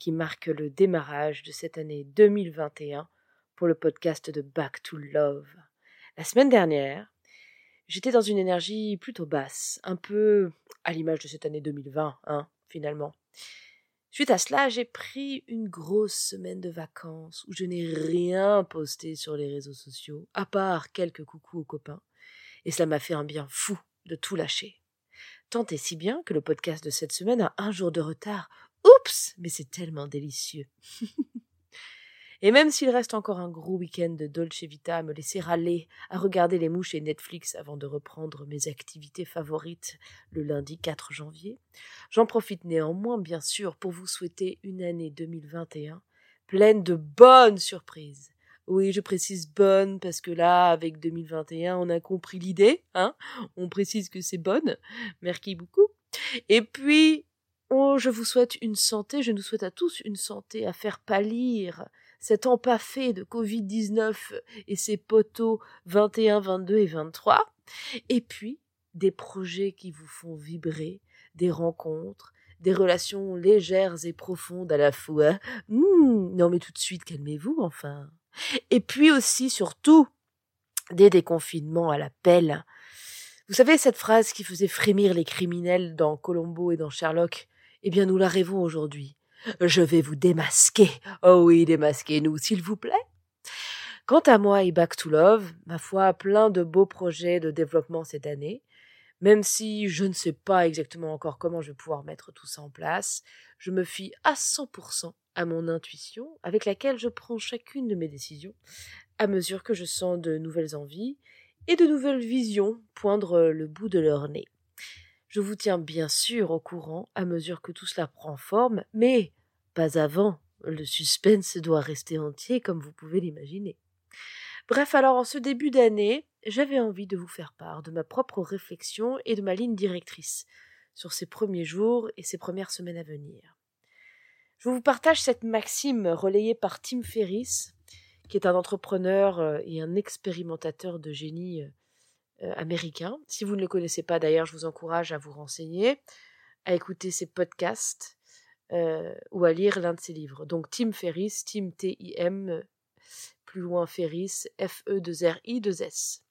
qui marque le démarrage de cette année 2021 pour le podcast de Back to Love. La semaine dernière, j'étais dans une énergie plutôt basse, un peu à l'image de cette année 2020, hein, finalement. Suite à cela, j'ai pris une grosse semaine de vacances où je n'ai rien posté sur les réseaux sociaux, à part quelques coucous aux copains, et cela m'a fait un bien fou de tout lâcher. Tant et si bien que le podcast de cette semaine a un jour de retard Oups, mais c'est tellement délicieux. et même s'il reste encore un gros week-end de Dolce Vita à me laisser râler, à regarder les mouches et Netflix avant de reprendre mes activités favorites le lundi 4 janvier, j'en profite néanmoins bien sûr pour vous souhaiter une année 2021 pleine de bonnes surprises. Oui, je précise bonne parce que là, avec 2021, on a compris l'idée, hein. On précise que c'est bonne. Merci beaucoup. Et puis, Oh, je vous souhaite une santé, je nous souhaite à tous une santé à faire pâlir cet empaffé de Covid-19 et ses poteaux 21, 22 et 23. Et puis, des projets qui vous font vibrer, des rencontres, des relations légères et profondes à la fois. Mmh, non mais tout de suite, calmez-vous enfin. Et puis aussi, surtout, des déconfinements à la pelle. Vous savez cette phrase qui faisait frémir les criminels dans Colombo et dans Sherlock? Eh bien, nous la rêvons aujourd'hui. Je vais vous démasquer. Oh oui, démasquez-nous, s'il vous plaît. Quant à moi et Back to Love, ma foi, plein de beaux projets de développement cette année. Même si je ne sais pas exactement encore comment je vais pouvoir mettre tout ça en place, je me fie à 100% à mon intuition, avec laquelle je prends chacune de mes décisions, à mesure que je sens de nouvelles envies et de nouvelles visions poindre le bout de leur nez. Je vous tiens bien sûr au courant à mesure que tout cela prend forme, mais pas avant. Le suspense doit rester entier comme vous pouvez l'imaginer. Bref, alors en ce début d'année, j'avais envie de vous faire part de ma propre réflexion et de ma ligne directrice sur ces premiers jours et ces premières semaines à venir. Je vous partage cette maxime relayée par Tim Ferriss, qui est un entrepreneur euh, et un expérimentateur de génie euh, américain. Si vous ne le connaissez pas d'ailleurs, je vous encourage à vous renseigner, à écouter ses podcasts euh, ou à lire l'un de ses livres. Donc Tim Ferriss, Tim T-I-M, plus loin Ferriss, F-E-2-R-I-2-S.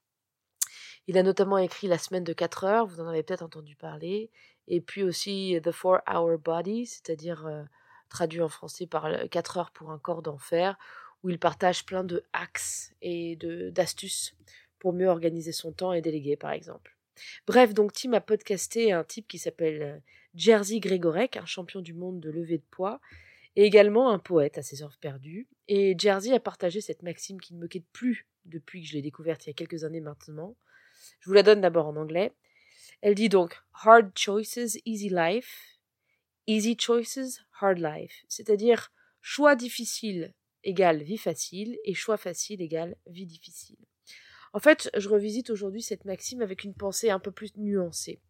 Il a notamment écrit La semaine de 4 heures, vous en avez peut-être entendu parler, et puis aussi The Four Hour Body, c'est-à-dire euh, traduit en français par 4 heures pour un corps d'enfer, où il partage plein de hacks et d'astuces pour mieux organiser son temps et déléguer, par exemple. Bref, donc Tim a podcasté un type qui s'appelle euh, Jerzy Gregorek, un champion du monde de levée de poids, et également un poète à ses heures perdues. Et Jerzy a partagé cette maxime qui ne me quitte plus depuis que je l'ai découverte il y a quelques années maintenant. Je vous la donne d'abord en anglais. Elle dit donc Hard choices, easy life. Easy choices, hard life. C'est-à-dire choix difficile égale vie facile et choix facile égale vie difficile. En fait, je revisite aujourd'hui cette maxime avec une pensée un peu plus nuancée.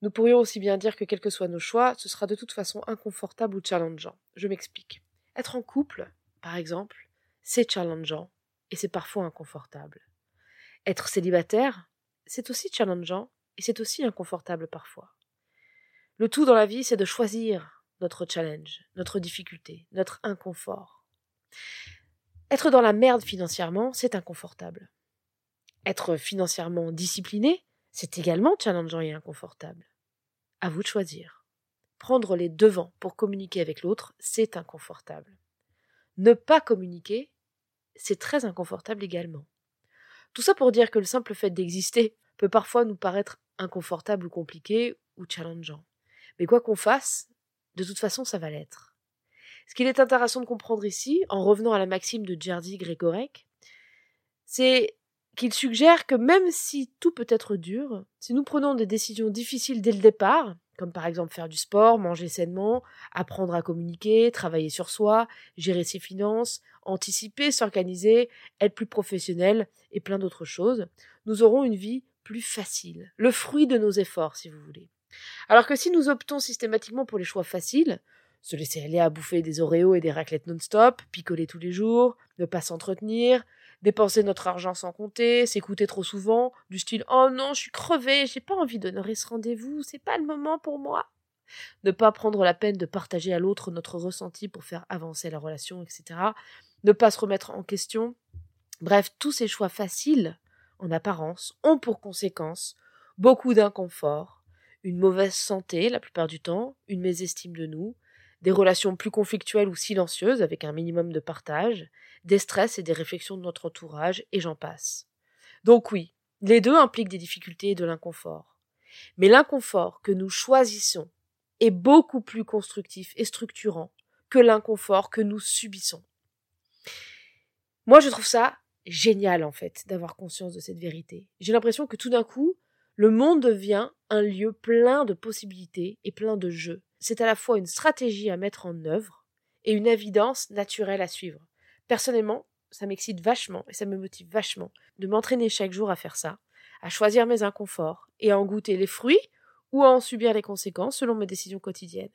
Nous pourrions aussi bien dire que quels que soient nos choix, ce sera de toute façon inconfortable ou challengeant. Je m'explique. Être en couple, par exemple, c'est challengeant et c'est parfois inconfortable. Être célibataire, c'est aussi challengeant et c'est aussi inconfortable parfois. Le tout dans la vie, c'est de choisir notre challenge, notre difficulté, notre inconfort. Être dans la merde financièrement, c'est inconfortable. Être financièrement discipliné, c'est également challengeant et inconfortable. À vous de choisir. Prendre les devants pour communiquer avec l'autre, c'est inconfortable. Ne pas communiquer, c'est très inconfortable également. Tout ça pour dire que le simple fait d'exister peut parfois nous paraître inconfortable ou compliqué ou challengeant. Mais quoi qu'on fasse, de toute façon, ça va l'être. Ce qu'il est intéressant de comprendre ici, en revenant à la maxime de Jerzy Gregorek, c'est qu'il suggère que même si tout peut être dur, si nous prenons des décisions difficiles dès le départ, comme par exemple faire du sport, manger sainement, apprendre à communiquer, travailler sur soi, gérer ses finances, anticiper, s'organiser, être plus professionnel et plein d'autres choses, nous aurons une vie plus facile, le fruit de nos efforts si vous voulez. Alors que si nous optons systématiquement pour les choix faciles, se laisser aller à bouffer des Oreos et des raclettes non-stop, picoler tous les jours, ne pas s'entretenir, dépenser notre argent sans compter, s'écouter trop souvent, du style Oh non, je suis crevé, j'ai pas envie d'honorer ce rendez-vous, c'est pas le moment pour moi. Ne pas prendre la peine de partager à l'autre notre ressenti pour faire avancer la relation, etc. Ne pas se remettre en question. Bref, tous ces choix faciles, en apparence, ont pour conséquence beaucoup d'inconfort, une mauvaise santé la plupart du temps, une mésestime de nous, des relations plus conflictuelles ou silencieuses avec un minimum de partage, des stress et des réflexions de notre entourage, et j'en passe. Donc oui, les deux impliquent des difficultés et de l'inconfort. Mais l'inconfort que nous choisissons est beaucoup plus constructif et structurant que l'inconfort que nous subissons. Moi, je trouve ça génial, en fait, d'avoir conscience de cette vérité. J'ai l'impression que tout d'un coup, le monde devient un lieu plein de possibilités et plein de jeux c'est à la fois une stratégie à mettre en œuvre et une évidence naturelle à suivre. Personnellement, ça m'excite vachement et ça me motive vachement de m'entraîner chaque jour à faire ça, à choisir mes inconforts et à en goûter les fruits ou à en subir les conséquences selon mes décisions quotidiennes.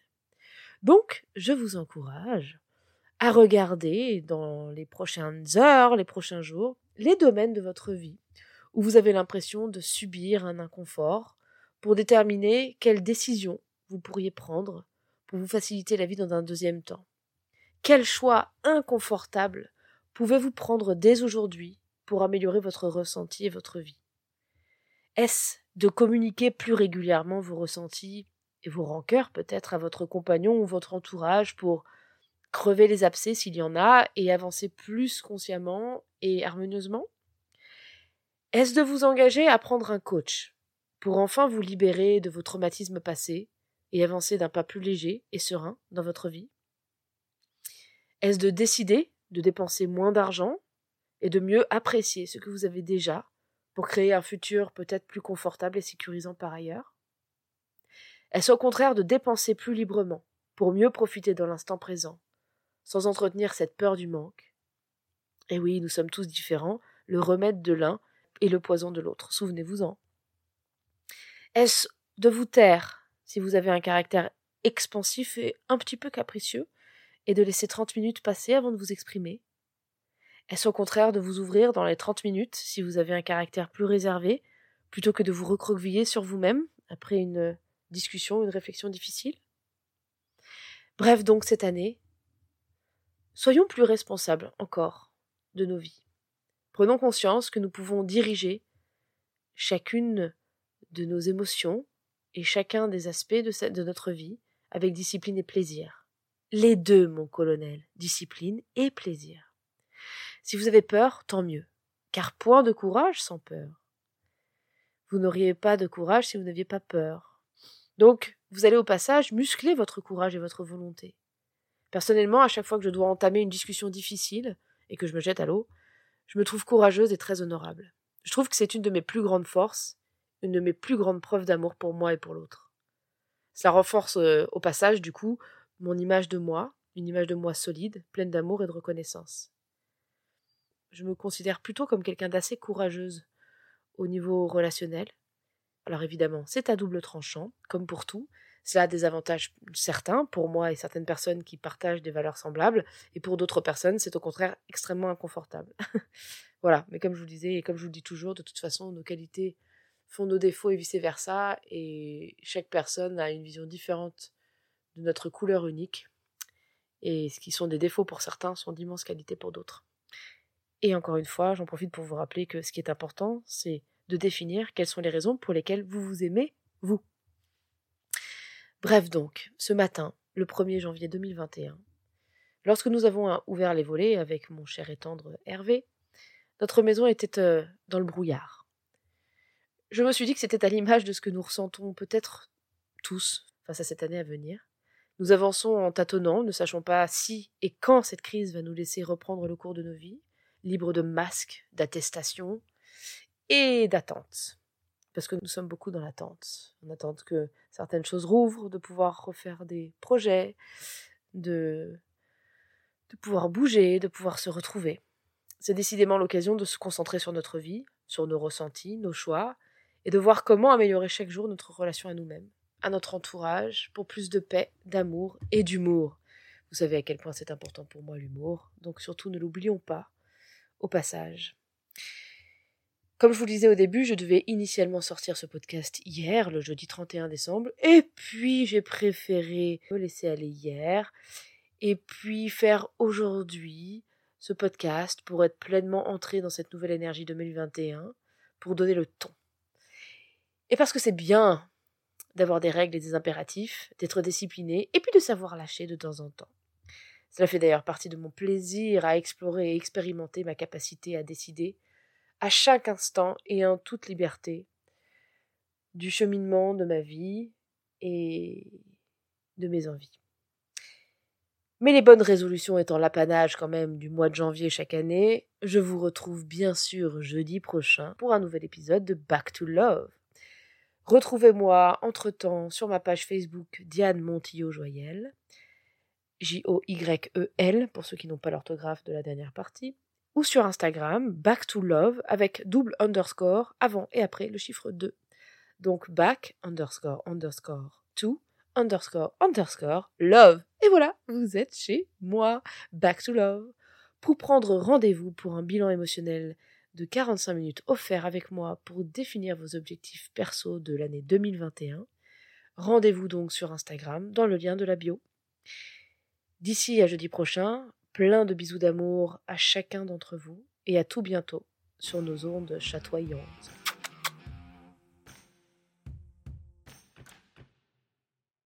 Donc, je vous encourage à regarder dans les prochaines heures, les prochains jours, les domaines de votre vie où vous avez l'impression de subir un inconfort pour déterminer quelles décisions vous pourriez prendre pour vous faciliter la vie dans un deuxième temps. Quel choix inconfortable pouvez-vous prendre dès aujourd'hui pour améliorer votre ressenti et votre vie? Est-ce de communiquer plus régulièrement vos ressentis et vos rancœurs peut-être à votre compagnon ou votre entourage pour crever les abcès s'il y en a et avancer plus consciemment et harmonieusement? Est-ce de vous engager à prendre un coach pour enfin vous libérer de vos traumatismes passés et avancer d'un pas plus léger et serein dans votre vie? Est-ce de décider de dépenser moins d'argent et de mieux apprécier ce que vous avez déjà pour créer un futur peut-être plus confortable et sécurisant par ailleurs? Est-ce au contraire de dépenser plus librement pour mieux profiter dans l'instant présent, sans entretenir cette peur du manque? Et oui, nous sommes tous différents, le remède de l'un et le poison de l'autre, souvenez-vous-en. Est-ce de vous taire si vous avez un caractère expansif et un petit peu capricieux, et de laisser 30 minutes passer avant de vous exprimer Est-ce au contraire de vous ouvrir dans les 30 minutes si vous avez un caractère plus réservé, plutôt que de vous recroqueviller sur vous-même après une discussion, une réflexion difficile? Bref, donc cette année, soyons plus responsables encore de nos vies. Prenons conscience que nous pouvons diriger chacune de nos émotions, et chacun des aspects de, de notre vie avec discipline et plaisir. Les deux, mon colonel, discipline et plaisir. Si vous avez peur, tant mieux, car point de courage sans peur. Vous n'auriez pas de courage si vous n'aviez pas peur. Donc, vous allez au passage muscler votre courage et votre volonté. Personnellement, à chaque fois que je dois entamer une discussion difficile et que je me jette à l'eau, je me trouve courageuse et très honorable. Je trouve que c'est une de mes plus grandes forces une de mes plus grandes preuves d'amour pour moi et pour l'autre. Ça renforce euh, au passage, du coup, mon image de moi, une image de moi solide, pleine d'amour et de reconnaissance. Je me considère plutôt comme quelqu'un d'assez courageuse au niveau relationnel. Alors évidemment, c'est à double tranchant, comme pour tout. Cela a des avantages certains pour moi et certaines personnes qui partagent des valeurs semblables, et pour d'autres personnes, c'est au contraire extrêmement inconfortable. voilà, mais comme je vous le disais, et comme je vous le dis toujours, de toute façon, nos qualités font nos défauts et vice-versa, et chaque personne a une vision différente de notre couleur unique, et ce qui sont des défauts pour certains sont d'immenses qualités pour d'autres. Et encore une fois, j'en profite pour vous rappeler que ce qui est important, c'est de définir quelles sont les raisons pour lesquelles vous vous aimez, vous. Bref donc, ce matin, le 1er janvier 2021, lorsque nous avons ouvert les volets avec mon cher et tendre Hervé, notre maison était euh, dans le brouillard je me suis dit que c'était à l'image de ce que nous ressentons peut-être tous face à cette année à venir. Nous avançons en tâtonnant, ne sachant pas si et quand cette crise va nous laisser reprendre le cours de nos vies, libres de masques, d'attestations et d'attentes. parce que nous sommes beaucoup dans l'attente. On attend que certaines choses rouvrent, de pouvoir refaire des projets, de pouvoir bouger, de pouvoir se retrouver. C'est décidément l'occasion de se concentrer sur notre vie, sur nos ressentis, nos choix, et de voir comment améliorer chaque jour notre relation à nous-mêmes, à notre entourage, pour plus de paix, d'amour et d'humour. Vous savez à quel point c'est important pour moi l'humour, donc surtout ne l'oublions pas au passage. Comme je vous le disais au début, je devais initialement sortir ce podcast hier, le jeudi 31 décembre, et puis j'ai préféré me laisser aller hier, et puis faire aujourd'hui ce podcast pour être pleinement entré dans cette nouvelle énergie 2021, pour donner le ton. Et parce que c'est bien d'avoir des règles et des impératifs, d'être discipliné, et puis de savoir lâcher de temps en temps. Cela fait d'ailleurs partie de mon plaisir à explorer et expérimenter ma capacité à décider, à chaque instant et en toute liberté, du cheminement de ma vie et de mes envies. Mais les bonnes résolutions étant l'apanage quand même du mois de janvier chaque année, je vous retrouve bien sûr jeudi prochain pour un nouvel épisode de Back to Love. Retrouvez-moi entre-temps sur ma page Facebook Diane Montillot-Joyel, J-O-Y-E-L pour ceux qui n'ont pas l'orthographe de la dernière partie, ou sur Instagram Back to Love avec double underscore avant et après le chiffre 2. Donc back underscore underscore to underscore underscore love. Et voilà, vous êtes chez moi, Back to Love, pour prendre rendez-vous pour un bilan émotionnel de 45 minutes offert avec moi pour définir vos objectifs perso de l'année 2021. Rendez-vous donc sur Instagram dans le lien de la bio. D'ici à jeudi prochain, plein de bisous d'amour à chacun d'entre vous et à tout bientôt sur nos ondes chatoyantes.